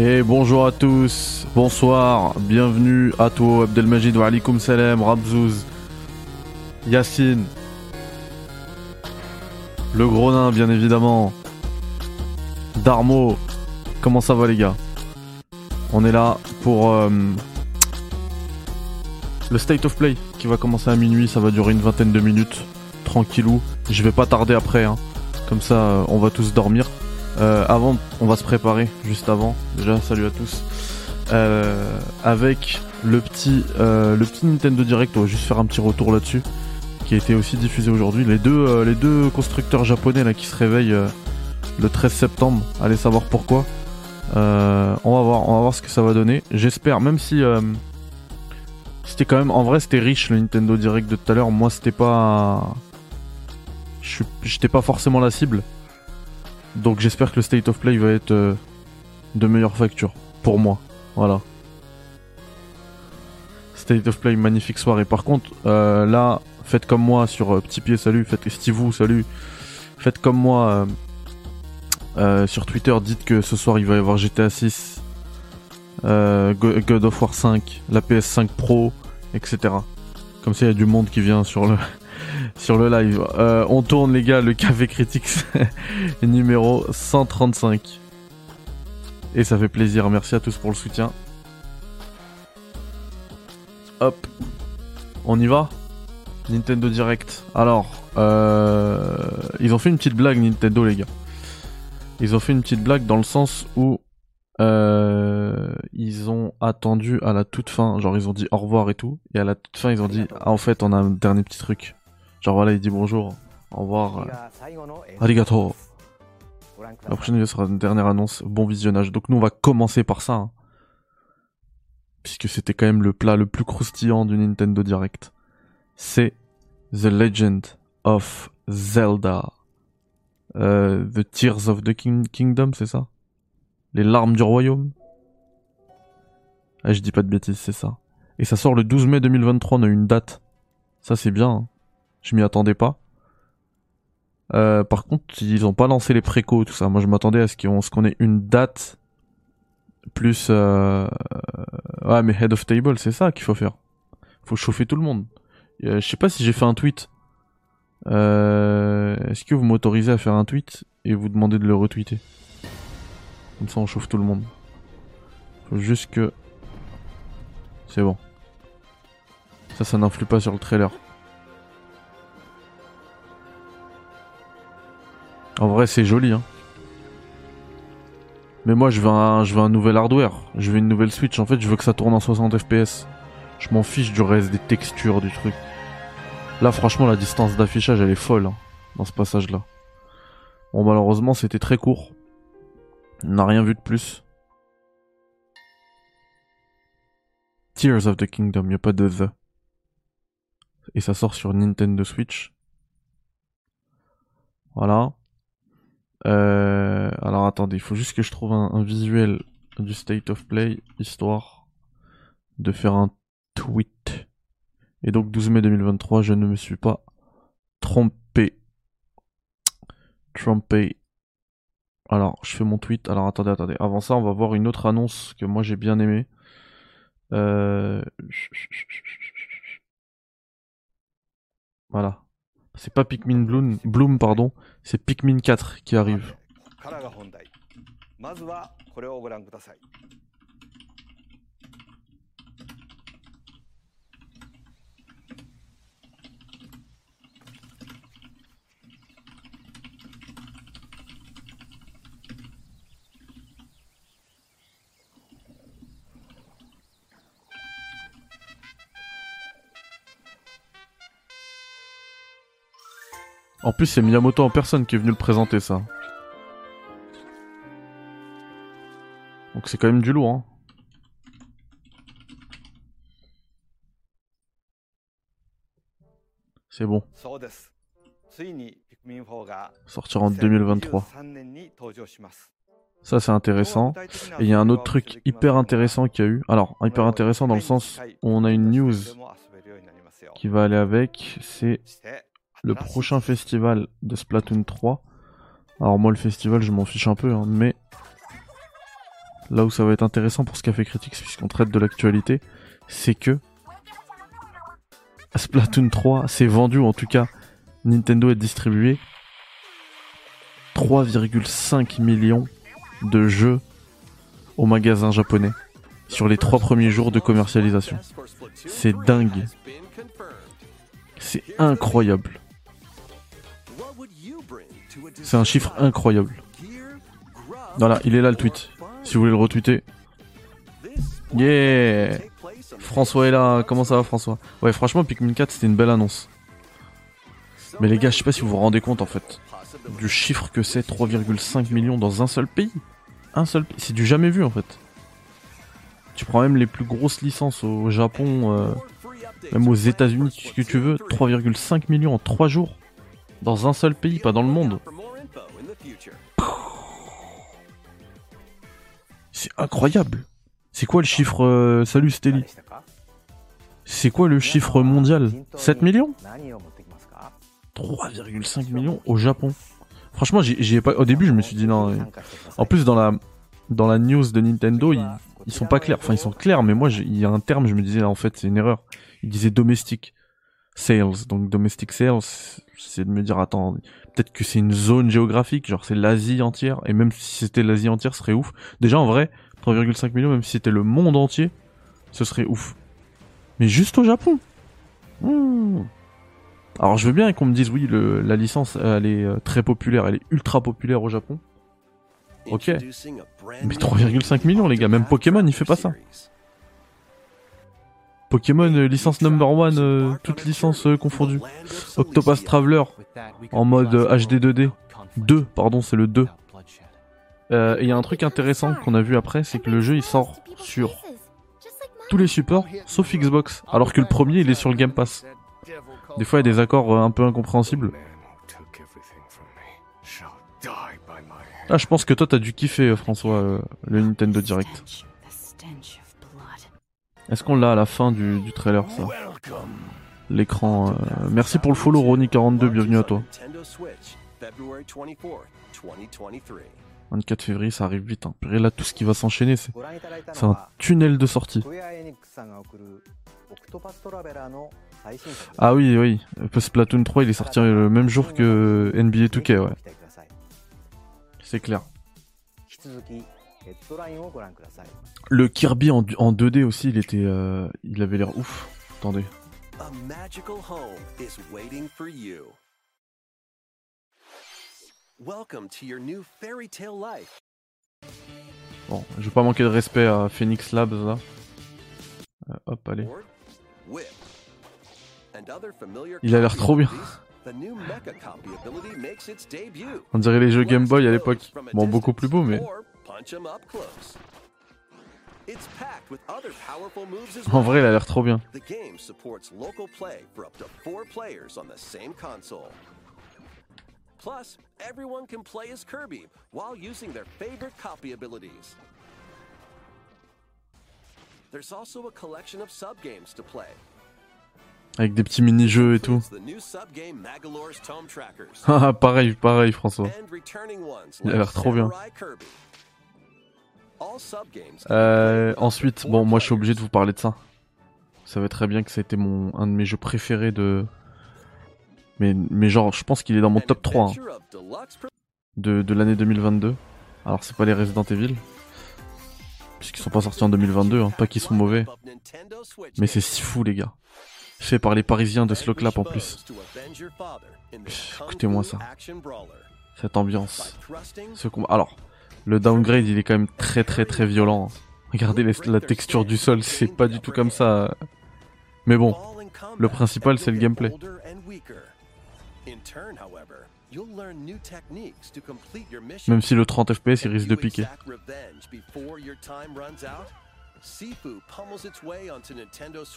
Et bonjour à tous, bonsoir, bienvenue à toi Abdelmajid wa alaikum salam, Rabzouz, Yacine, le gros bien évidemment, Darmo, comment ça va les gars? On est là pour euh, le State of Play qui va commencer à minuit, ça va durer une vingtaine de minutes, tranquillou, je vais pas tarder après, hein. comme ça euh, on va tous dormir. Euh, avant, on va se préparer juste avant. Déjà, salut à tous. Euh, avec le petit, euh, le petit Nintendo Direct, on va juste faire un petit retour là-dessus, qui a été aussi diffusé aujourd'hui. Les deux, constructeurs japonais là qui se réveillent le 13 septembre. Allez savoir pourquoi. On va voir, on va voir ce que ça va donner. J'espère, même si c'était quand même, en vrai, c'était riche le Nintendo Direct de tout à l'heure. Moi, c'était pas, j'étais pas forcément la cible. Donc j'espère que le State of Play va être euh, de meilleure facture. Pour moi. Voilà. State of Play, magnifique soirée. Par contre, euh, là, faites comme moi sur euh, Petit Pied, salut. Faites Steve, salut. Faites comme moi sur Twitter. Dites que ce soir il va y avoir GTA 6, euh, Go- God of War 5, la PS5 Pro, etc. Comme ça, il y a du monde qui vient sur le sur le live. Euh, on tourne les gars le café Critics numéro 135. Et ça fait plaisir, merci à tous pour le soutien. Hop, on y va? Nintendo Direct. Alors, euh, ils ont fait une petite blague Nintendo les gars. Ils ont fait une petite blague dans le sens où euh, ils ont attendu à la toute fin, genre ils ont dit au revoir et tout, et à la toute fin ils ont dit ah en fait on a un dernier petit truc. Genre voilà il dit bonjour, au revoir, euh, arigato. La prochaine vidéo sera une dernière annonce. Bon visionnage. Donc nous on va commencer par ça. hein. Puisque c'était quand même le plat le plus croustillant du Nintendo Direct. C'est The Legend of Zelda. Euh, the Tears of the King- Kingdom, c'est ça? Les larmes du royaume? Ah je dis pas de bêtises, c'est ça. Et ça sort le 12 mai 2023, on a une date. Ça c'est bien. hein. Je m'y attendais pas. Euh, par contre, ils ont pas lancé les précos, tout ça. Moi, je m'attendais à ce qu'on ait une date plus. Euh... Ouais, mais head of table, c'est ça qu'il faut faire. Faut chauffer tout le monde. Euh, je sais pas si j'ai fait un tweet. Est-ce que vous m'autorisez à faire un tweet et vous demandez de le retweeter? Comme ça, on chauffe tout le monde. Faut juste que. C'est bon. Ça, ça n'influe pas sur le trailer. En vrai, c'est joli, hein. Mais moi, je veux un, je veux un nouvel hardware. Je veux une nouvelle Switch. En fait, je veux que ça tourne en 60 FPS. Je m'en fiche du reste des textures du truc. Là, franchement, la distance d'affichage, elle est folle hein, dans ce passage-là. Bon, malheureusement, c'était très court. On n'a rien vu de plus. Tears of the Kingdom, y a pas de The. Et ça sort sur Nintendo Switch. Voilà. Euh, alors attendez, il faut juste que je trouve un, visuel du State of Play, histoire de faire un tweet. Et donc 12 mai 2023, je ne me suis pas trompé. Trompé. Alors, je fais mon tweet. Alors attendez, attendez. Avant ça, on va voir une autre annonce que moi j'ai bien aimée. Euh... Voilà. C'est pas Pikmin Bloom, c'est Pikmin 4 qui arrive. En plus, c'est Miyamoto en personne qui est venu le présenter, ça. Donc c'est quand même du lourd, hein. C'est bon. Sortir en 2023. Ça, c'est intéressant. Et il y a un autre truc hyper intéressant qu'il y a eu. Alors, hyper intéressant dans le sens où on a une news qui va aller avec. C'est le prochain festival de Splatoon 3. Alors moi le festival je m'en fiche un peu, hein, mais là où ça va être intéressant pour ce Café Critique, puisqu'on traite de l'actualité, c'est que Splatoon 3 s'est vendu, en tout cas Nintendo est distribué 3,5 millions de jeux au magasin japonais sur les trois premiers jours de commercialisation. C'est dingue. C'est incroyable. C'est un chiffre incroyable. Voilà, il est là le tweet. Si vous voulez le retweeter. Yeah François est là, comment ça va François? Ouais franchement Pikmin 4 c'était une belle annonce. Mais les gars, je sais pas si vous vous rendez compte en fait du chiffre que c'est 3,5 millions dans un seul pays. Un seul pays, c'est du jamais vu en fait. Tu prends même les plus grosses licences au Japon, euh, même aux États-Unis, ce que tu veux, 3,5 millions en 3 jours dans un seul pays, pas dans le monde. C'est incroyable. C'est quoi le chiffre euh, Salut Stelly. C'est quoi le chiffre mondial 7 millions 3,5 millions au Japon. Franchement, j'y ai pas. Au début, je me suis dit non. En plus, dans la dans la news de Nintendo, ils, ils sont pas clairs. Enfin, ils sont clairs, mais moi, il y a un terme, je me disais en fait, c'est une erreur. Ils disaient domestic sales. Donc domestic sales, c'est de me dire attends, peut-être que c'est une zone géographique, genre c'est l'Asie entière. Et même si c'était l'Asie entière, ce serait ouf. Déjà en vrai, 3,5 millions, même si c'était le monde entier, ce serait ouf. Mais juste au Japon. Alors je veux bien qu'on me dise oui, le, la licence elle est euh, très populaire, elle est ultra populaire au Japon. Ok. Mais 3,5 millions les gars, même Pokémon il fait pas ça. Pokémon euh, licence number one, euh, toutes licences confondues. Octopus Traveler en mode HD 2D. 2, pardon, c'est le 2. Et il y a un truc intéressant qu'on a vu après, c'est que le jeu il sort sur tous les supports sauf Xbox, alors que le premier il est sur le Game Pass. Des fois, il y a des accords euh, un peu incompréhensibles. Ah, je pense que toi, t'as dû kiffer, euh, François, euh, le Nintendo Direct. Est-ce qu'on l'a à la fin du, trailer, ça? L'écran. Merci pour le follow, Ronnie42, bienvenue à toi. 24 février, ça arrive vite. Hein. Et là, tout ce qui va s'enchaîner, c'est un tunnel de sortie. Ah oui, oui. Splatoon 3, il est sorti le même jour que NBA 2K, ouais. C'est clair. Le Kirby en, 2D aussi, il était, euh, il avait l'air ouf. Attendez. Bon, je vais pas manquer de respect à Phoenix Labs là. Euh, hop, allez. Il a l'air trop bien. On dirait les jeux Game Boy à l'époque. Bon, beaucoup plus beau, mais. En vrai, il a l'air trop bien. Plus, everyone can play as Kirby while using their favorite copy abilities. There's also a collection of sub-games to play, avec des petits mini-jeux et tout. Ah, pareil, pareil, François. Il a l'air trop bien. Euh, ensuite, bon, moi je suis obligé de vous parler de ça. Vous savez très bien que ça a été mon, un de mes jeux préférés de. Mais, mais genre, je pense qu'il est dans mon top 3 hein, de, de l'année 2022. Alors, c'est pas les Resident Evil. Puisqu'ils sont pas sortis en 2022, hein. pas qu'ils sont mauvais. Mais c'est si fou, les gars fait par les Parisiens de Slowclap en plus. Écoutez-moi ça. Cette ambiance. Alors, le downgrade, il est quand même très très très violent. Regardez la texture du sol, c'est pas du tout comme ça. Mais bon, le principal, c'est le gameplay. Même si le 30 FPS, il risque de piquer.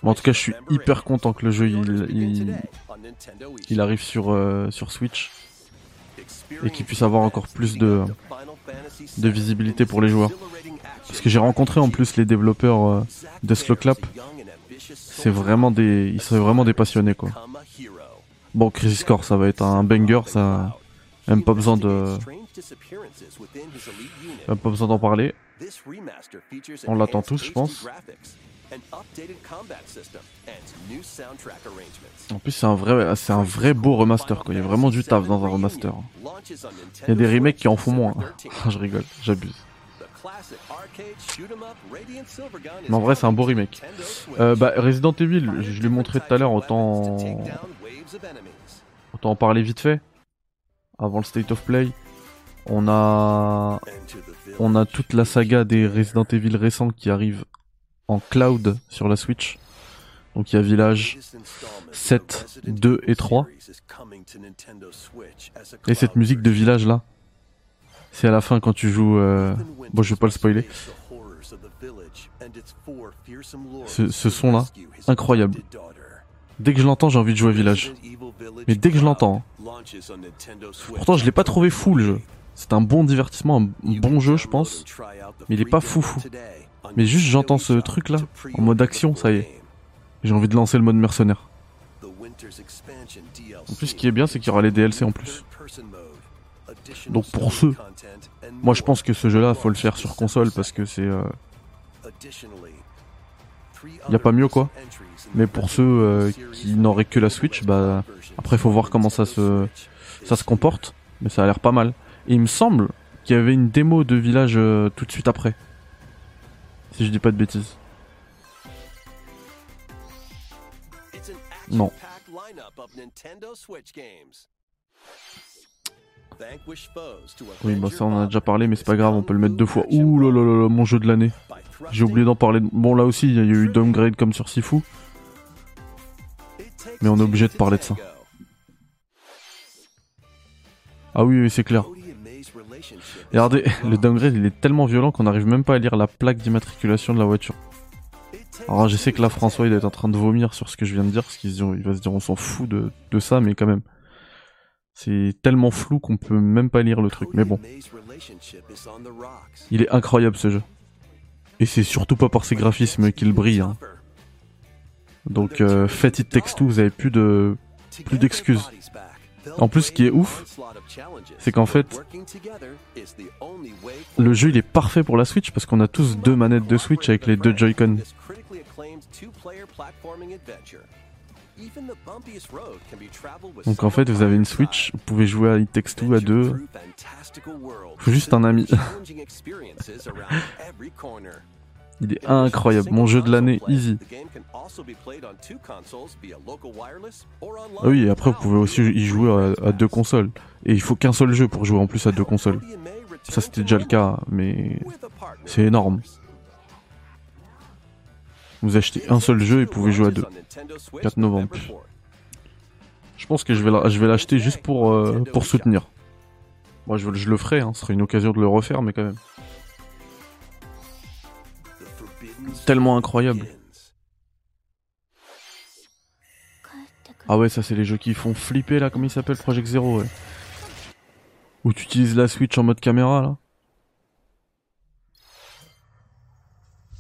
en tout cas, je suis hyper content que le jeu il, arrive euh, sur Switch et qu'il puisse avoir encore plus de, de visibilité pour les joueurs. Parce que j'ai rencontré en plus les développeurs euh, de Slowclap. C'est vraiment des, ils sont vraiment des passionnés quoi. Bon, Crisis Core, ça va être un banger, ça, même pas besoin de, même pas besoin d'en parler. On l'attend tous, je pense. En plus, c'est un vrai, c'est un vrai beau remaster. Quoi. Il y a vraiment du taf dans un remaster. Il y a des remakes qui en font moins. je rigole, j'abuse. Mais en vrai, c'est un beau remake. Euh, bah, Resident Evil, je l'ai montré tout à l'heure, autant... autant en parler vite fait. Avant le State of Play. On a... On a toute la saga des Resident Evil récents qui arrive en cloud sur la Switch. Donc il y a Village 7, 2 et 3. Et cette musique de Village là, c'est à la fin quand tu joues... Euh... Bon je vais pas le spoiler. Ce, son là, incroyable. Dès que je l'entends j'ai envie de jouer à Village. Mais dès que je l'entends... Hein. Pourtant je l'ai pas trouvé fou le jeu. C'est un bon divertissement, un bon jeu je pense. Mais il est pas fou fou. Mais juste j'entends ce truc là, en mode action, ça y est. J'ai envie de lancer le mode mercenaire. En plus ce qui est bien c'est qu'il y aura les DLC en plus. Donc pour ceux, moi je pense que ce jeu là faut le faire sur console parce que c'est... Euh... Y a pas mieux quoi. Mais pour ceux euh, qui n'auraient que la Switch, bah après faut voir comment ça se, ça se comporte. Mais ça a l'air pas mal. Et il me semble qu'il y avait une démo de village euh, tout de suite après. Si je dis pas de bêtises. Non. Oui, bah ça on en a déjà parlé, mais c'est pas grave, on peut le mettre deux fois. Ouh là là là, mon jeu de l'année. J'ai oublié d'en parler. Bon, là aussi, il y a eu downgrade comme sur Sifu. Mais on est obligé de parler de ça. Ah oui, oui c'est clair. Regardez, le downgrade il est tellement violent qu'on n'arrive même pas à lire la plaque d'immatriculation de la voiture. Alors je sais que là François il est en train de vomir sur ce que je viens de dire, parce qu'il va se dire on s'en fout de, ça, mais quand même. C'est tellement flou qu'on peut même pas lire le truc, mais bon. Il est incroyable ce jeu. Et c'est surtout pas par ses graphismes qu'il brille. Hein. Donc euh, Faites It Two, vous avez plus de plus d'excuses. En plus, ce qui est ouf, c'est qu'en fait, le jeu il est parfait pour la Switch parce qu'on a tous deux manettes de Switch avec les deux Joy-Con. Donc en fait, vous avez une Switch, vous pouvez jouer à It Takes Two à deux. Faut juste un ami. Il est incroyable, mon jeu de l'année, easy. Ah oui, et après vous pouvez aussi y jouer à, deux consoles. Et il faut qu'un seul jeu pour jouer en plus à deux consoles. Ça c'était déjà le cas, mais c'est énorme. Vous achetez un seul jeu et vous pouvez jouer à deux. 4 novembre. Je pense que je vais l'acheter juste pour, euh, pour soutenir. Moi je, je le ferai, hein. ce serait une occasion de le refaire, mais quand même. Tellement incroyable. Ah ouais, ça c'est les jeux qui font flipper là, comment il s'appelle Project Zero ouais. Où tu utilises la Switch en mode caméra là.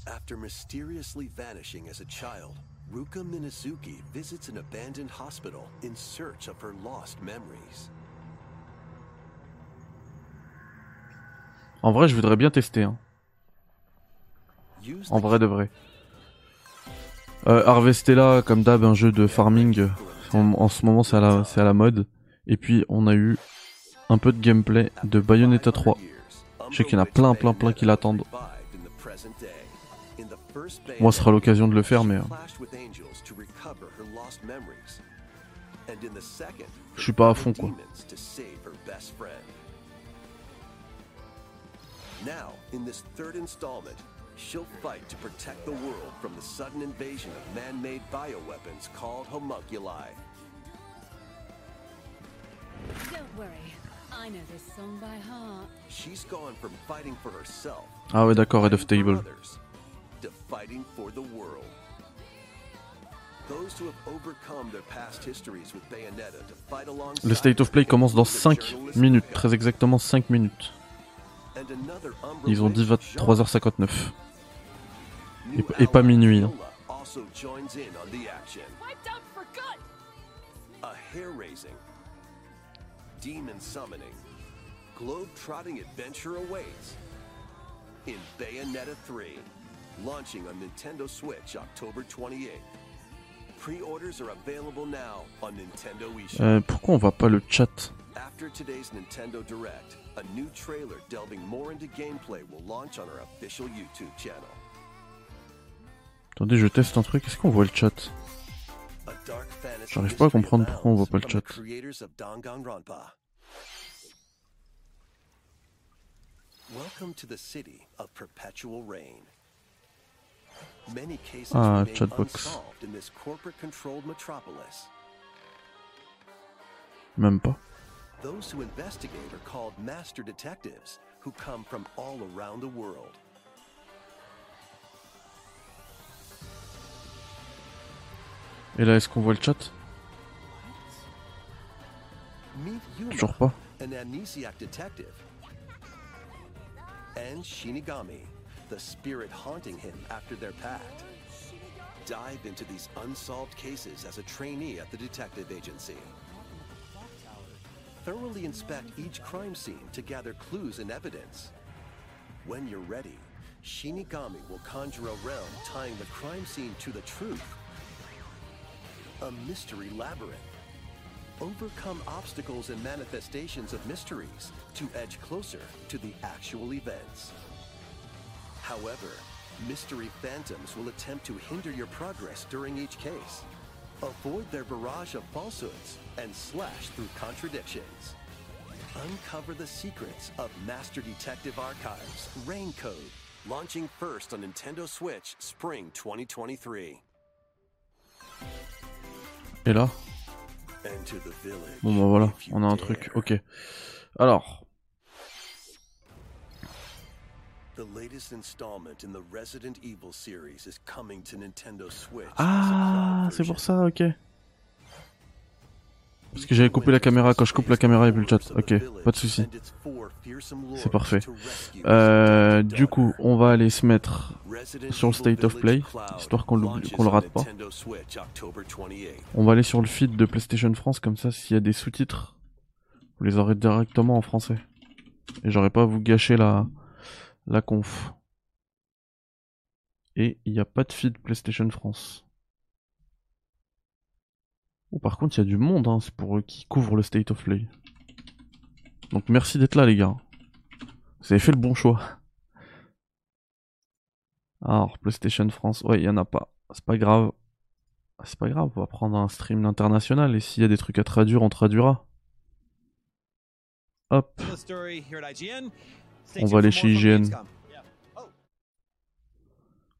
After mysteriously vanishing as a child, Ruka Minazuki visits an abandoned hospital in search of her lost memories. En vrai, je voudrais bien tester. Hein. En vrai de vrai. Euh, Harvestella, comme d'hab, un jeu de farming. En, ce moment, c'est à, la, à la mode. Et puis, on a eu un peu de gameplay de Bayonetta 3. Je sais qu'il y en a plein, plein, plein qui l'attendent. Moi, ce sera l'occasion de le faire, mais... Euh, je suis pas à fond, quoi. Now, in this third installment, she'll fight to protect the world from the sudden invasion of man-made bioweapons called homunculi. Don't worry, I know this song by heart. She's gone from fighting for herself. Ah ouais, d'accord, Head of Table. To fighting for the world. Le State of Play commence dans 5 minutes, très exactement 5 minutes. Ils ont dit 23h59. Et, et pas minuit. Hein. in Bayonetta 3, launching on Nintendo Switch October 28th. Pre-orders are available now on Nintendo eShop. Euh, pourquoi on voit pas le chat? After today's Nintendo Direct, a new trailer delving more into gameplay will launch on our official YouTube channel. Attendez, je teste un truc. Est-ce qu'on voit le chat? J'arrive pas à comprendre pourquoi on voit pas le chat. Ah, chatbox. unsolved in this corporate-controlled metropolis. Même pas. Those who investigate are called master detectives, who come from all around the world. Et là, est-ce qu'on voit le chat Toujours pas. an amnesiac detective, and Shinigami, the spirit haunting him after their pact. Dive into these unsolved cases as a trainee at the detective agency. Thoroughly inspect each crime scene to gather clues and evidence. When you're ready, Shinigami will conjure a realm tying the crime scene to the truth. A mystery labyrinth overcome obstacles and manifestations of mysteries to edge closer to the actual events. However, mystery phantoms will attempt to hinder your progress during each case. Avoid their barrage of falsehoods and slash through contradictions. Uncover the secrets of Master Detective Archives Rain Code, launching first on Nintendo Switch spring 2023. Et là. Bon bah voilà, on a un truc. Ok. Alors, The latest installment in the Resident Evil series is coming to Nintendo Switch. ah, c'est pour ça, ok. Parce que j'avais coupé la caméra. Quand je coupe la caméra, il y a plus le chat. Ok, pas de souci. C'est parfait. Euh, du coup, on va aller se mettre sur le State of Play, histoire qu'on qu'on le rate pas. On va aller sur le feed de PlayStation France, comme ça, s'il y a des sous-titres, vous les aurez directement en français. Et j'aurai pas à vous gâcher la, la conf. Et il n'y a pas de feed PlayStation France. Oh, par contre, il y a du monde, hein, c'est pour eux qui couvrent le State of Play. Donc merci d'être là, les gars. Vous avez fait le bon choix. Alors, PlayStation France, ouais, il y en a pas. C'est pas grave. C'est pas grave, on va prendre un stream international et s'il y a des trucs à traduire, on traduira. Hop, On va aller chez IGN.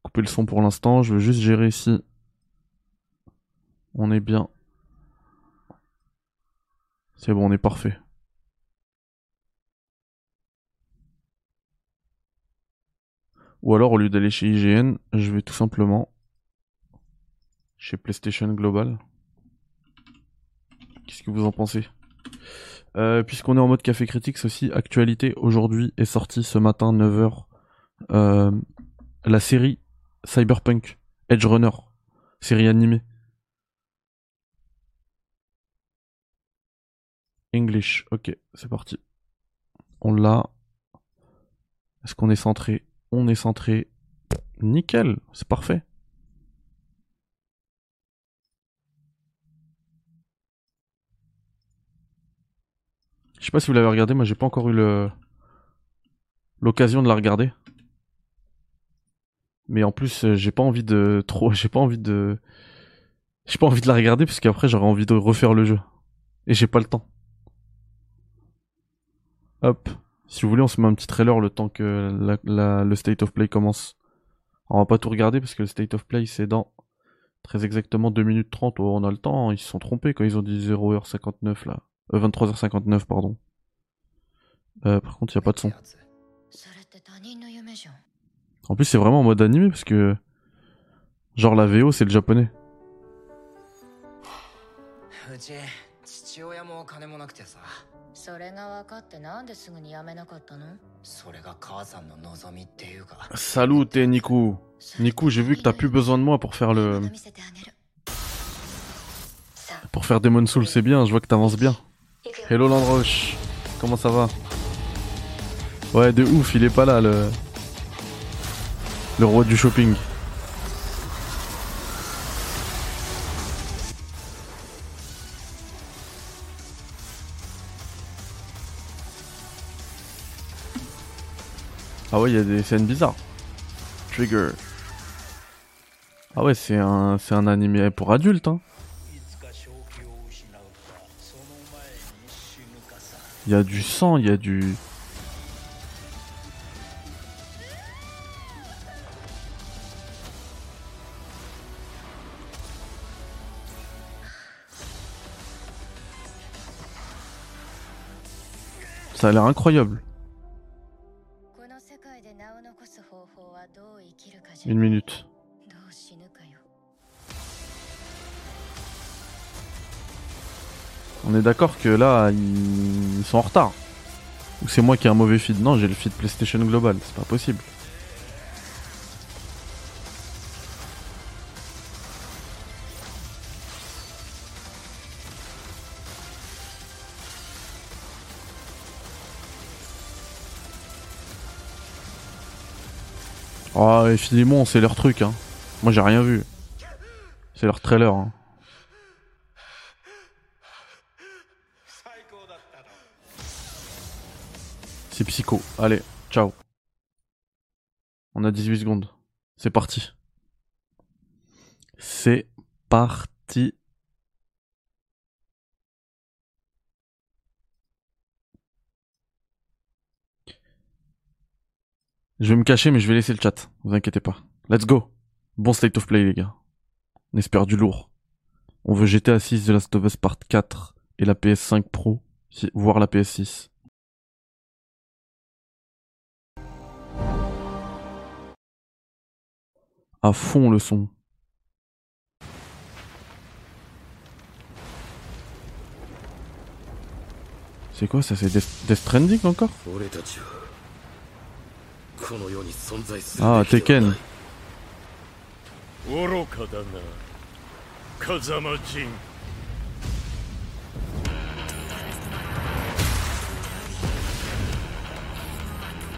couper le son pour l'instant, je veux juste gérer si on est bien. C'est bon, on est parfait. Ou alors, au lieu d'aller chez IGN, je vais tout simplement chez PlayStation Global. Qu'est-ce que vous en pensez? Euh, Puisqu'on est en mode café critique, aussi actualité. Aujourd'hui est sortie ce matin 9h euh, la série Cyberpunk Edge Runner, série animée. English, ok, c'est parti. On l'a. Est-ce qu'on est centré? On est centré. Nickel, c'est parfait. Je sais pas si vous l'avez regardé, moi j'ai pas encore eu l'occasion de la regarder. Mais en plus, euh, j'ai pas envie de trop, j'ai pas envie de j'ai pas envie de la regarder parce qu'après j'aurais envie de refaire le jeu et j'ai pas le temps. Hop. Si vous voulez, on se met un petit trailer le temps que la, la, le State of Play commence. On va pas tout regarder parce que le State of Play, c'est dans très exactement 2 minutes 30. On a le temps, hein. ils se sont trompés quand ils ont dit 0h59 là. Euh, 23h59, pardon. Euh, par contre, il n'y a pas de son. En plus, c'est vraiment en mode animé parce que. Genre la VO, c'est le japonais. うち父親もお金もなくてさそれが分かってなんですぐに辞めなかったのそれが母さんの望みっていうか Salut, t'es Niku. Niku, j'ai vu que t'as plus besoin de moi pour faire le また見せてあげるさあ pour faire Demon Soul, c'est bien. Je vois que t'avances bien. 行くよ Hello Landroche, comment ça va Ouais, de ouf, il est pas là le Le roi du shopping. Ah ouais, il y a des scènes bizarres. Trigger. Ah ouais, c'est un, c'est animé pour adultes. Hein. Il y a du sang, il y a du... Ça a l'air incroyable. Une minute. On est d'accord que là, ils sont en retard. Ou c'est moi qui ai un mauvais feed Non, j'ai le feed PlayStation Global, c'est pas possible. Oh, et Filimon, c'est leur truc, hein. Moi, j'ai rien vu. C'est leur trailer, hein. C'est psycho. Allez, ciao. On a 18 secondes. C'est parti. C'est parti. Je vais me cacher, mais je vais laisser le chat. Vous inquiétez pas. Let's go. Bon state of play, les gars. On espère du lourd. On veut GTA 6 The Last of Us Part 4 et la PS5 Pro, voire la PS6. À fond le son. C'est quoi ça? C'est Death, Death encore? Ah, Tekken. 愚かだな風間陣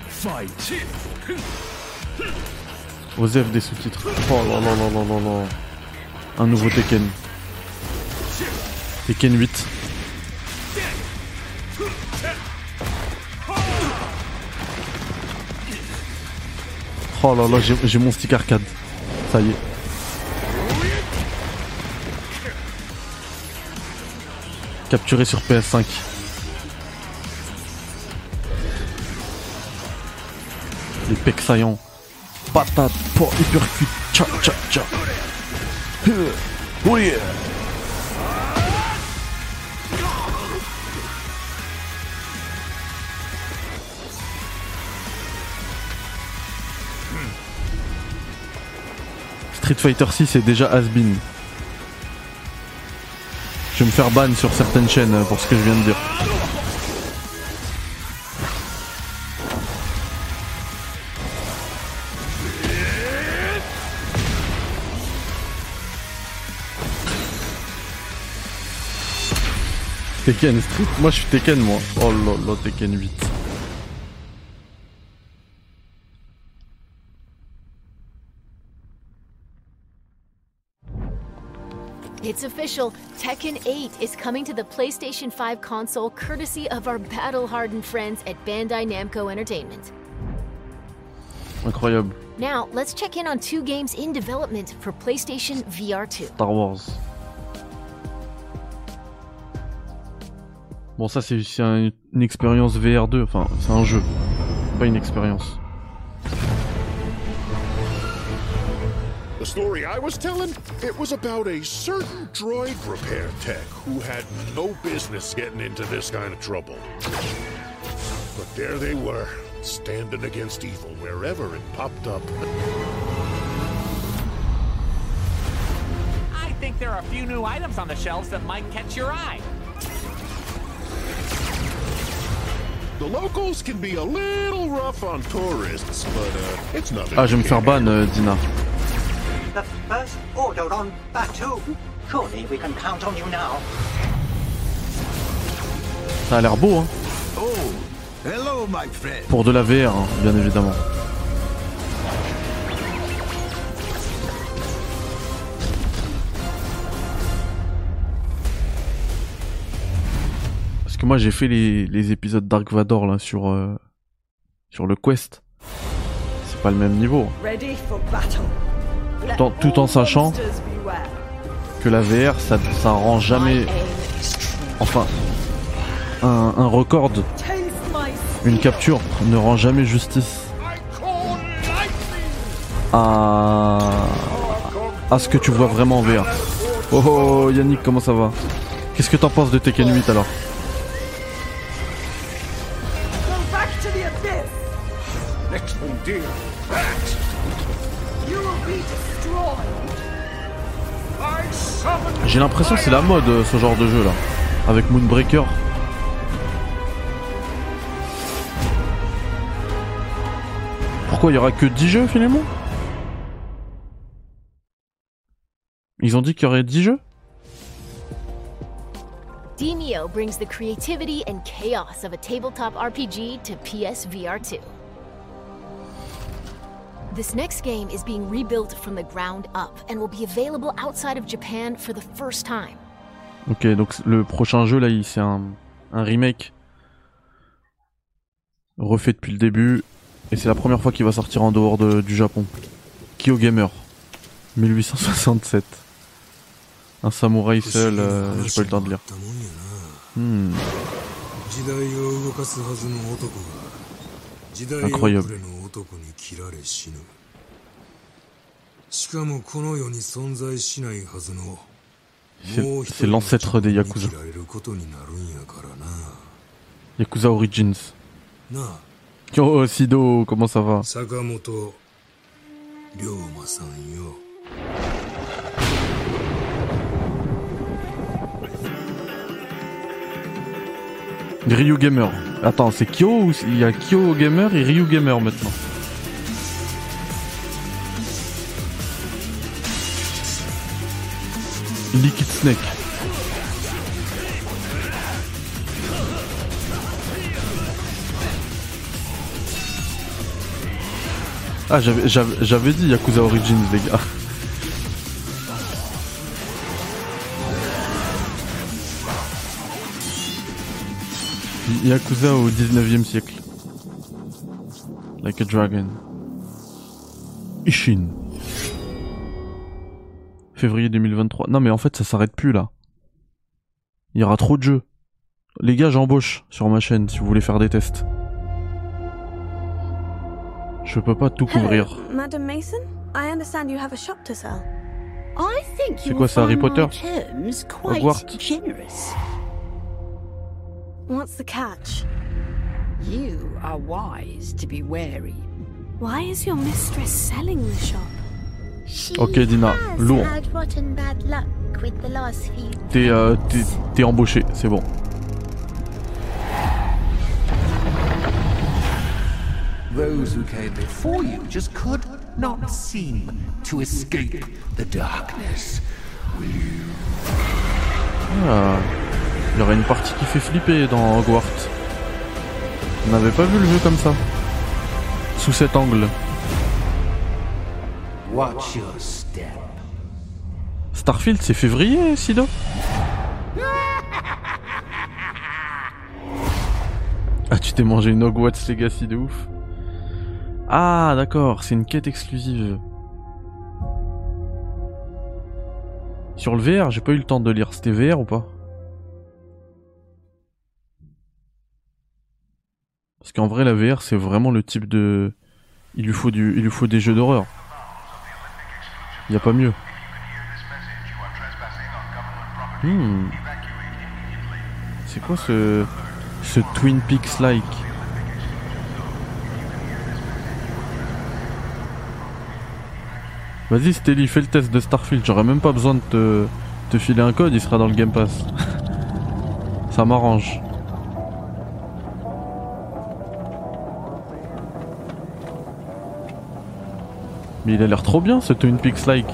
Fight! Osef des sous-titres. Oh là là là là là là. Un nouveau Tekken. Tekken 8. Oh là là, j'ai- mon stick arcade. Ça y est. Capturé sur PS5. Les pecs saillants. Patate, pour hypercute. Tcha tcha tcha. Euh, Oui. Street Fighter 6 est déjà has-been. Je vais me faire ban sur certaines chaînes euh, pour ce que je viens de dire. Tekken Street, moi je suis Tekken moi. Oh là là, Tekken 8. It's official. Tekken 8 is coming to the PlayStation 5 console courtesy of our battle hardened friends at Bandai Namco Entertainment. Incroyable. Now, let's check in on two games in development for PlayStation VR 2. Star Wars. Bon ça c'est c'est un- une expérience VR2, enfin c'est un jeu, pas une expérience. The story I was telling, it was about a certain droid repair tech who had no business getting into this kind of trouble. But there they were, standing against evil wherever it popped up. I think there are a few new items on the shelves that might catch your eye. The locals can be a little rough on tourists, but uh, it's nothing. Ah je vais me faire ban euh, Dina. the first order on Batuu. Surely we can count on you now. Ça a l'air beau, hein. Oh, hello, my friend. Pour de la VR, hein, bien évidemment. Parce que moi j'ai fait les, épisodes Dark Vador là sur, euh, sur le quest. C'est pas le même niveau. Ready for battle. Tout en, sachant que la VR ça, ça rend jamais. Enfin, un, record, une capture ne rend jamais justice à, à ce que tu vois vraiment en VR. Oh, oh Yannick, comment ça va? Qu'est-ce que t'en penses de Tekken 8 alors? L'impression que c'est la mode euh, ce genre de jeu là. Avec Moonbreaker. Pourquoi il y aura que 10 jeux finalement? Ils ont dit qu'il y aurait 10 jeux? Demio brings the creativity and chaos of a tabletop RPG to PSVR 2. This next game is rebuilt from the ground up and will be available outside of Japan for the. Ok, donc le prochain jeu là, c'est un, remake refait depuis le début et c'est la première fois qu'il va sortir en dehors du Japon. Kyo Gamer 1867. Un samouraï seul, euh, j'ai pas eu le temps de lire. Hmm. Incroyable. 男に切られ死ぬしかもこの世に存在しないはずの C'est l'ancêtre des Yakuza. Yakuza Origins. Yo, Sido, comment ça va Sakamoto, Ryoma-san yo. Ryu Gamer. Attends, c'est Kyo ou il y a Kyo Gamer et Ryu Gamer maintenant Liquid Snake. Ah, j'avais, dit Yakuza Origins, les gars. Yakuza au 19e siècle. Like a Dragon. Ishin. Février 2023. Non mais en fait ça s'arrête plus là. Il y aura trop de jeux. Les gars j'embauche sur ma chaîne si vous voulez faire des tests. Je peux pas tout couvrir. Hello, Madam Mason? I understand you have a shop to sell. I think C'est quoi, c'est Harry Potter Hogwarts. What's the catch? You are wise to be wary. Why is your mistress selling the shop? She Ok Dina, has lourd. had rotten bad luck with the last few. T'es euh, t'es- t'es embauché, c'est bon. Those who came before you just could not seem to escape the darkness. Will you? Ah, il y aurait une partie qui fait flipper dans Hogwarts. On n'avait pas vu le jeu comme ça. Sous cet angle. Watch your step. Starfield, c'est février, Sido Ah, tu t'es mangé une Hogwarts Legacy de ouf. Ah, d'accord, c'est une quête exclusive. Sur le VR, j'ai pas eu le temps de lire. C'était VR ou pas? Qu'en vrai, la VR, c'est vraiment le type de. Il lui faut du, il lui faut des jeux d'horreur. Y a pas mieux. Hmm. C'est quoi ce, ce Twin Peaks like Vas-y Steli, fais le test de Starfield. J'aurais même pas besoin de te, te filer un code, il sera dans le Game Pass. Ça m'arrange. Mais il a l'air trop bien ce Twin Peaks like.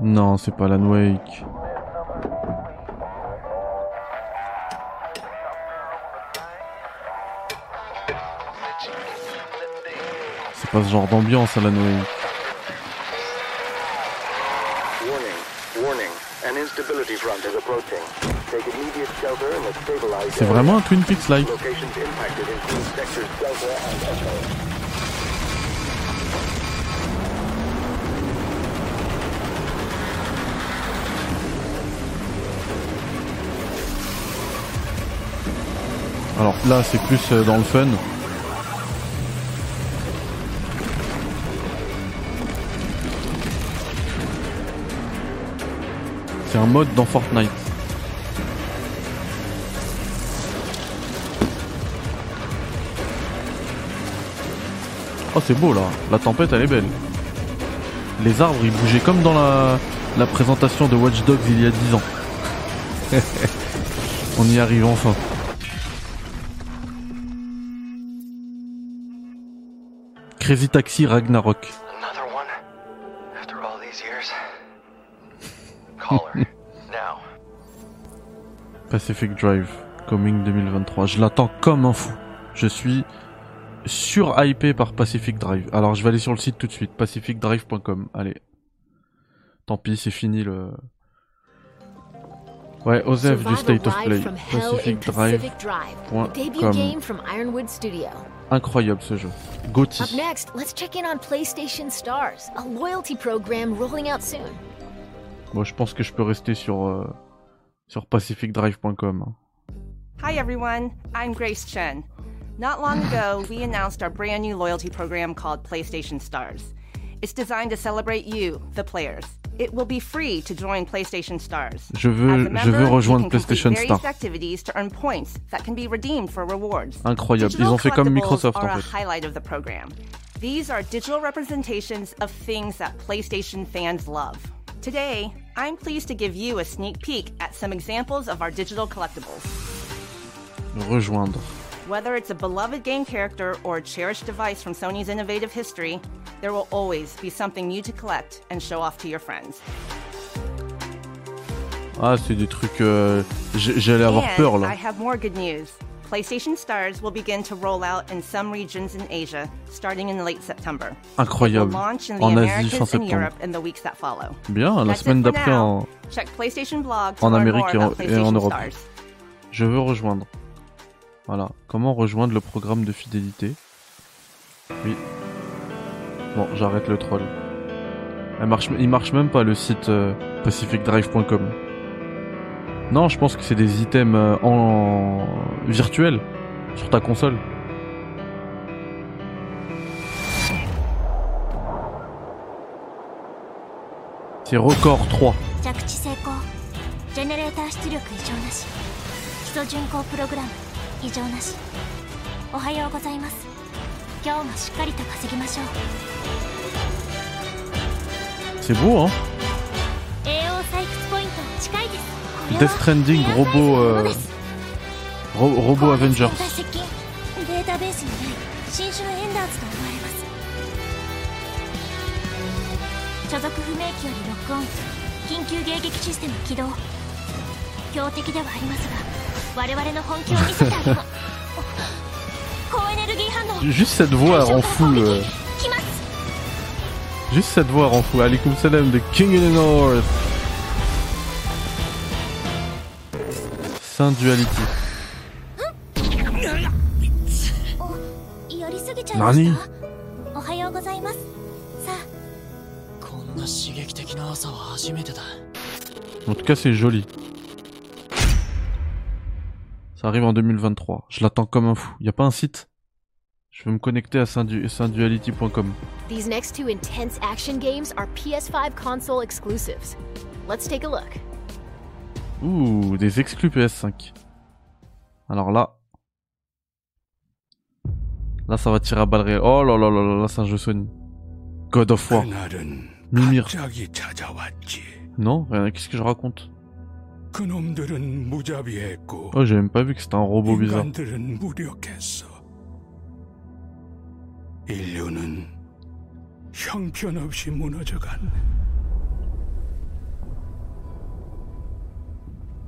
Non, c'est pas Alan Wake. C'est pas ce genre d'ambiance Alan Wake. instability front is approaching. C'est vraiment un Twin Peaks like. Alors là, c'est plus euh, dans le fun. C'est un mode dans Fortnite. Oh, c'est beau là. La tempête, elle est belle. Les arbres, ils bougeaient comme dans la, la présentation de Watch Dogs il y a 10 ans. On y arrive enfin. Crazy Taxi Ragnarok. Pacific Drive, coming 2023. Je l'attends comme un fou. Je suis sur-hypé par Pacific Drive. Alors je vais aller sur le site tout de suite, pacificdrive.com. Allez. Tant pis, c'est fini le... Ouais, Osef du State of Play. PacificDrive.com. Incroyable ce jeu. Up Gauthier. next, let's check in on PlayStation Stars, a loyalty program rolling out soon. Bon, je pense que je peux rester sur, euh, sur pacificdrive.com. hein. Hi everyone, I'm Grace Chen. Not long ago, we announced our brand new loyalty program called PlayStation Stars. It's designed to celebrate you, the players. It will be free to join PlayStation Stars. Je veux, a je member, veux rejoindre PlayStation various Star. activities to earn points that can be redeemed for rewards. Incroyable. Ils Digital ont fait comme Microsoft en a fait. highlight of the program. These are digital representations of things that PlayStation fans love. Today, I'm pleased to give you a sneak peek at some examples of our digital collectibles. Rejoindre. Whether it's a beloved game character or a cherished device from Sony's innovative history, there will always be something new to collect and show off to your friends. Ah, c'est des trucs. euh, J'allais avoir and peur I have more good news. PlayStation Stars will begin to roll out in some regions in Asia starting in late September. Incroyable. Launch in the En Asie fin and septembre. Europe in the weeks that follow. Bien, la That's semaine d'après en, Check PlayStation Blog to en Amérique et en, et en Europe. Stars. Je veux rejoindre. Voilà. Comment rejoindre le programme de fidélité? Oui. Bon, j'arrête le troll. Il marche même pas le site euh, pacificdrive.com. Non, je pense que c'est des items euh, en virtuel sur ta console. C'est record 3. 異常なしおはようございます今日もしっかりと稼ぎましょう C'est beau, hein Death Stranding, robot, euh, ro robot Avengers. Juste cette voix rend fou. Juste cette voix rend fou. Alikum Salam de King in the North. Saint Duality. Tout cas, c'est joli. Ça arrive en 2023. Je l'attends comme un fou. Y a pas un site? Je vais me connecter à synduality.com. Ouh, des exclus PS5. Alors là. Là, ça va tirer à balles. Oh là là là là, là c'est un jeu Sony. God of War. Mimir. Non, qu'est-ce que je raconte? 그놈들은 무자비했고 Oh, j'ai même pas vu que c'était un robot bizarre. 인간들은 무력했어. 인류는 형편없이 무너져갔네.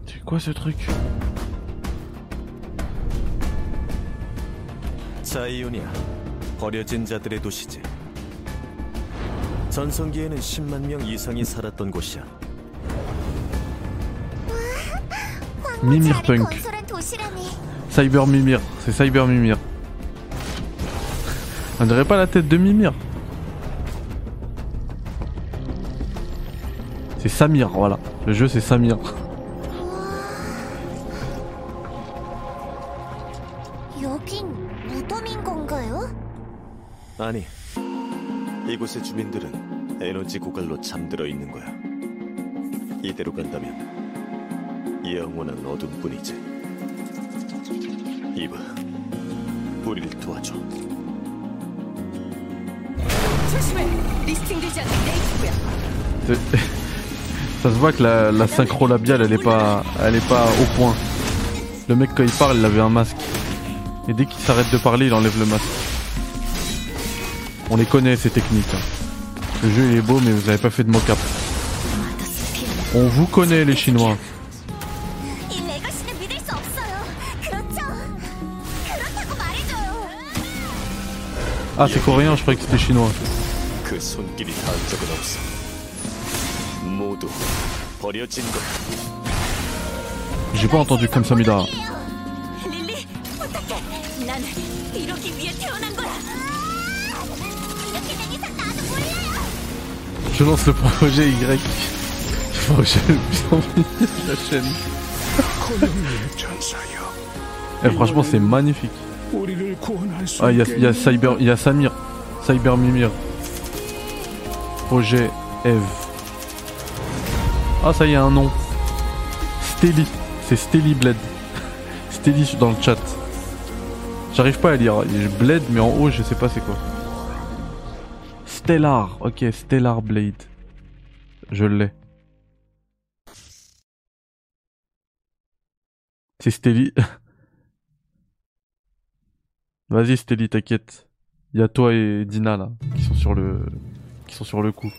C'est quoi ce truc 자이오니아 버려진 자들의 도시지 전성기에는 10만 명 이상이 살았던 곳이야 Mimir Punk. Cyber Mimir, c'est Cyber Mimir. On dirait pas la tête de Mimir. C'est Samir, voilà. Le jeu c'est Samir. 여긴 무덤인 건가요? 아니, 이곳의 주민들은 에너지 고갈로 잠들어 있는 거야. 이대로 간다면 영원한 어둠뿐이지. 이봐, 우리를 도와줘. 조심해. 리스팅되지 않는 네이트고야. C'est- Ça se voit que la, la synchro labiale elle est pas elle est pas au point. Le mec quand il parle il avait un masque. Et dès qu'il s'arrête de parler il enlève le masque. On les connaît ces techniques. hein. Le jeu il est beau mais vous avez pas fait de mocap. On vous connaît les chinois. Ah, c'est coréen, je croyais que c'était chinois. J'ai pas entendu comme ça, Samida. Je lance le projet Y. Le projet le plus la chaîne. Et eh, franchement, c'est magnifique. Ah, il y a, Cyber, il y a Samir, Cyber Mimir, Roger, Eve. Ah, ça y a un nom. Stelly, c'est Stelly Bled. Stelly dans le chat. J'arrive pas à lire. Bled, mais en haut, je sais pas c'est quoi. Stellar, ok, Stellar Blade. Je l'ai. C'est Stelly. Vas-y Steli, t'inquiète. Il y a toi et Dina là qui sont sur le qui sont sur le coup.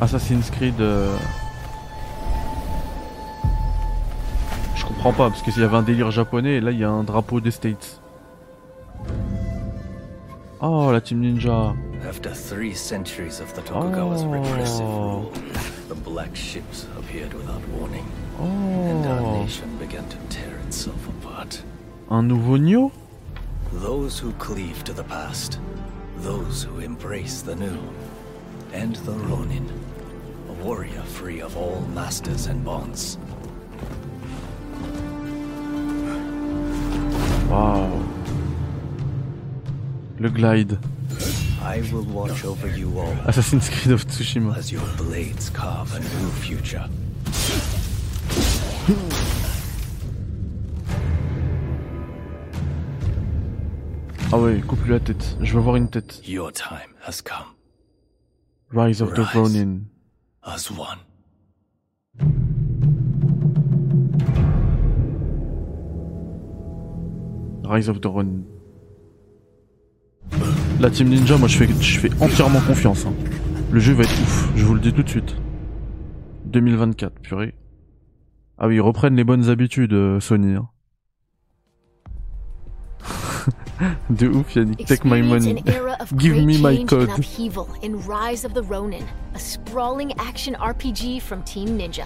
Assassin's Creed euh, Je comprends pas parce qu'il y avait un délire japonais et là il y a un drapeau des States. Oh la team ninja. After three centuries of the Tokugawa's oh. repressive rule, the black ships appeared without warning, and our Oh. nation began to tear itself apart. Un nouveau Nioh Those who cleave to the past, those who embrace the new, and the Ronin, a warrior free of all masters and bonds. Waouh. Le glide. I will watch over you all Assassin's Creed of Tsushima. as your blades carve a new future. Ah ouais, coupe-lui la tête. Je veux voir une tête. Your time has come Rise of the Rise. Ronin. as one. Rise of the Ronin. La team ninja, moi je fais, je fais entièrement confiance. hein. Le jeu va être ouf, je vous le dis tout de suite. 2024, purée. Ah oui, ils reprennent les bonnes habitudes, euh, Sony. hein. De ouf, Yannick. Take my money. Give me my code. and upheaval in Rise of the Ronin, a sprawling action RPG from Team Ninja.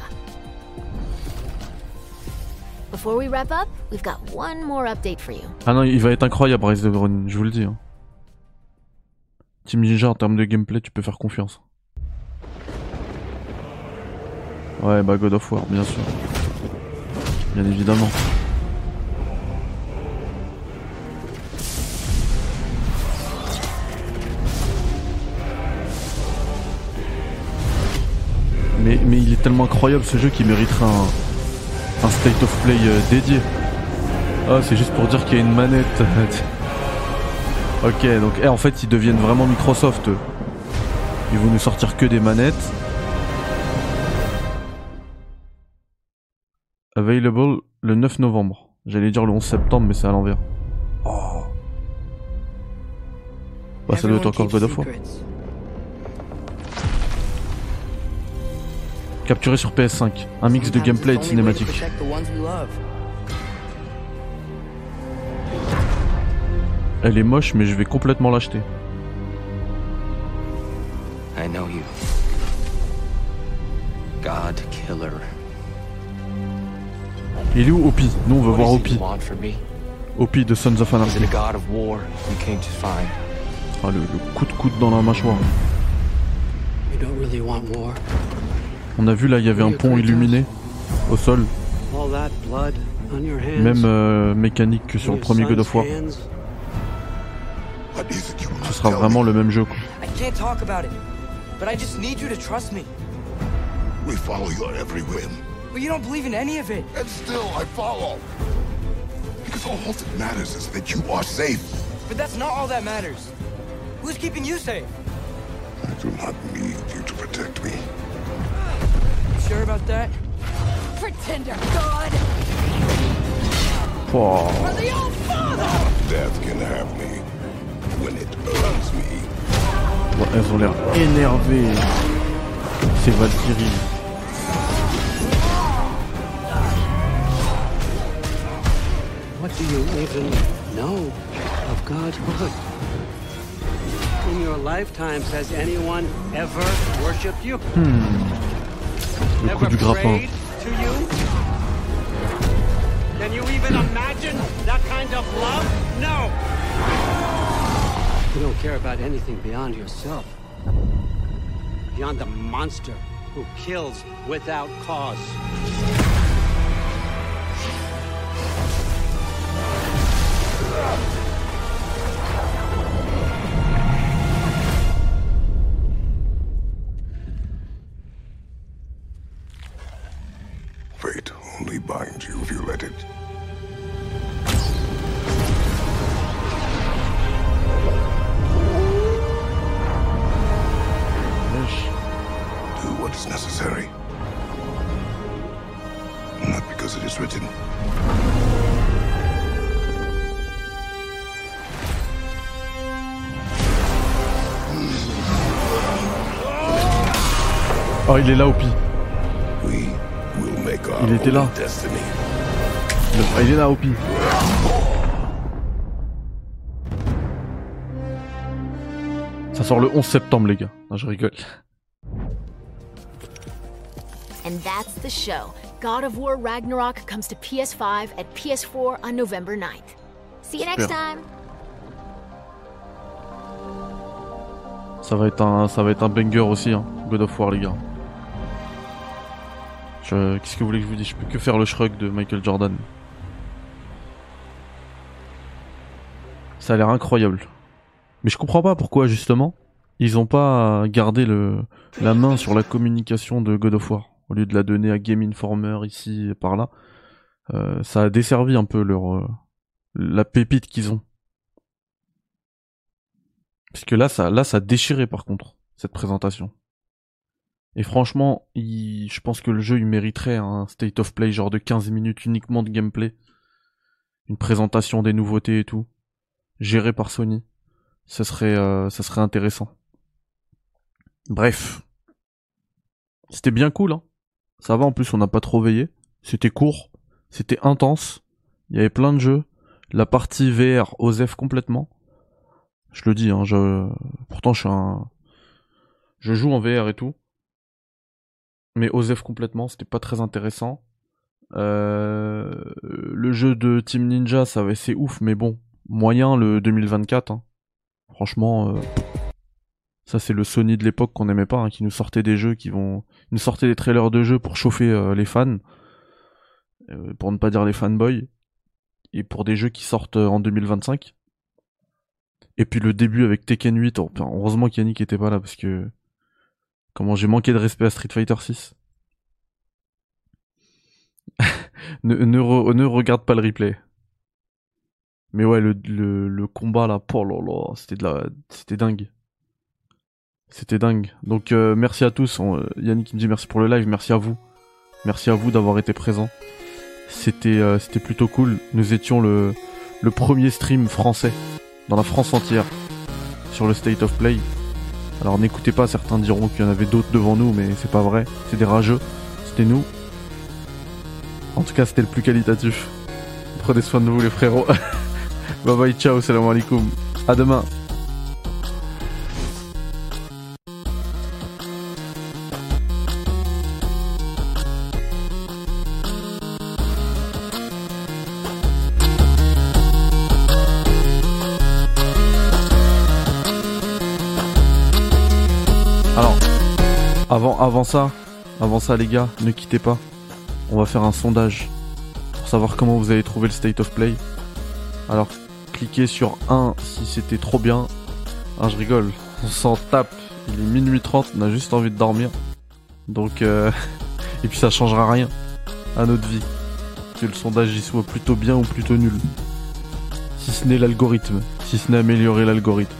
Before we wrap up, we've got one more update for you. Ah non, il va être incroyable, Rise of the Ronin, je vous le dis. hein. Team Ninja, en termes de gameplay, tu peux faire confiance. Ouais, bah God of War, bien sûr. Bien évidemment. Mais, mais il est tellement incroyable ce jeu qu'il mériterait un, un state of play euh, dédié. Ah, c'est juste pour dire qu'il y a une manette. ok, donc eh, en fait ils deviennent vraiment Microsoft. eux. Ils vont nous sortir que des manettes. Available le 9 novembre. J'allais dire le 11 septembre, mais c'est à l'envers. Oh. Bah, ça doit être encore God of War. Capturé sur PS5. Un mix de gameplay et de cinématique. Elle est moche, mais je vais complètement l'acheter. I know you. God Killer. Il est où Opie Nous on veut voir Opie. Opie de Sons of Anarchy. Ah, le, le coup de coude dans la mâchoire. On a vu là, il y avait un pont illuminé au sol. All that blood on your hands? Même euh, mécanique que sur le premier God of War. Hands. Ce sera vraiment le même jeu. Quoi. I can't talk about it, but I just need you to trust me. We follow your every whim. But you don't believe in any of it. And still, I follow. Because all that matters is that you are safe. But that's not all that matters. Who's keeping you safe? I do not need you to protect me. You sure about that? Pretender God! Oh. For the old father! Death can have me Bon, elles ont l'air énervées. C'est Valkyrie. What do you even know of Godhood? In your lifetimes, has anyone ever worshipped you? Hmm. Le coup du grappin. to you? Can you even imagine that kind of love? No! You don't care about anything beyond yourself. Beyond the monster who kills without cause. Il est là, our Il était là. Le- il est là, Opie. Ça sort le 11 septembre, les gars. Non, je rigole. And that's the show. God of War Ragnarok comes to PS5 at PS4 on November 9th. See you next time. Ça va être un, ça va être un banger aussi, hein. God of War, les gars. Qu'est-ce que vous voulez que je vous dise? Je peux que faire le shrug de Michael Jordan. Ça a l'air incroyable. Mais je comprends pas pourquoi justement ils ont pas gardé le la main sur la communication de God of War au lieu de la donner à Game Informer ici et par là. Euh, ça a desservi un peu leur euh, la pépite qu'ils ont. Parce que là ça là ça a déchiré par contre cette présentation. Et franchement, je pense que le jeu il mériterait un state of play genre de 15 minutes uniquement de gameplay. Une présentation des nouveautés et tout. Géré par Sony. Ça serait, euh, ça serait intéressant. Bref. C'était bien cool, hein. Ça va, en plus, on n'a pas trop veillé. C'était court. C'était intense. Il y avait plein de jeux. La partie VR osef complètement. Je le dis, hein, je... pourtant je suis un... Je joue en VR et tout. Mais osef complètement, c'était pas très intéressant. Euh, Le jeu de Team Ninja, ça va c'est ouf, mais bon, moyen le 2024. hein. Franchement, euh, ça c'est le Sony de l'époque qu'on aimait pas, hein, qui nous sortait des jeux qui vont, nous sortait des trailers de jeux pour chauffer euh, les fans, pour ne pas dire les fanboys, et pour des jeux qui sortent en 2025. Et puis le début avec Tekken 8, oh, putain, heureusement qu'Yannick était pas là parce que comment j'ai manqué de respect à Street Fighter 6. ne, ne, re- ne regarde pas le replay. Mais ouais, le, combat là, là, c'était la, c'était dingue. C'était dingue. Donc euh, merci à tous. Euh, Yannick me dit merci pour le live, merci à vous. Merci à vous d'avoir été présents. C'était euh, c'était plutôt cool. Nous étions le premier stream français dans la France entière sur le State of Play. Alors n'écoutez pas, certains diront qu'il y en avait d'autres devant nous, mais c'est pas vrai. C'est des rageux. C'était nous. En tout cas, c'était le plus qualitatif. Prenez soin de vous, les frérots. bye bye, ciao, salam alaikum. À demain. Ça, avant ça les gars, ne quittez pas. On va faire un sondage pour savoir comment vous avez trouvé le state of play. Alors cliquez sur 1 si c'était trop bien. Ah je rigole, on s'en tape. Il est minuit 30, on a juste envie de dormir. Donc euh... et puis ça changera rien à notre vie. Que le sondage y soit plutôt bien ou plutôt nul. Si ce n'est l'algorithme, si ce n'est améliorer l'algorithme.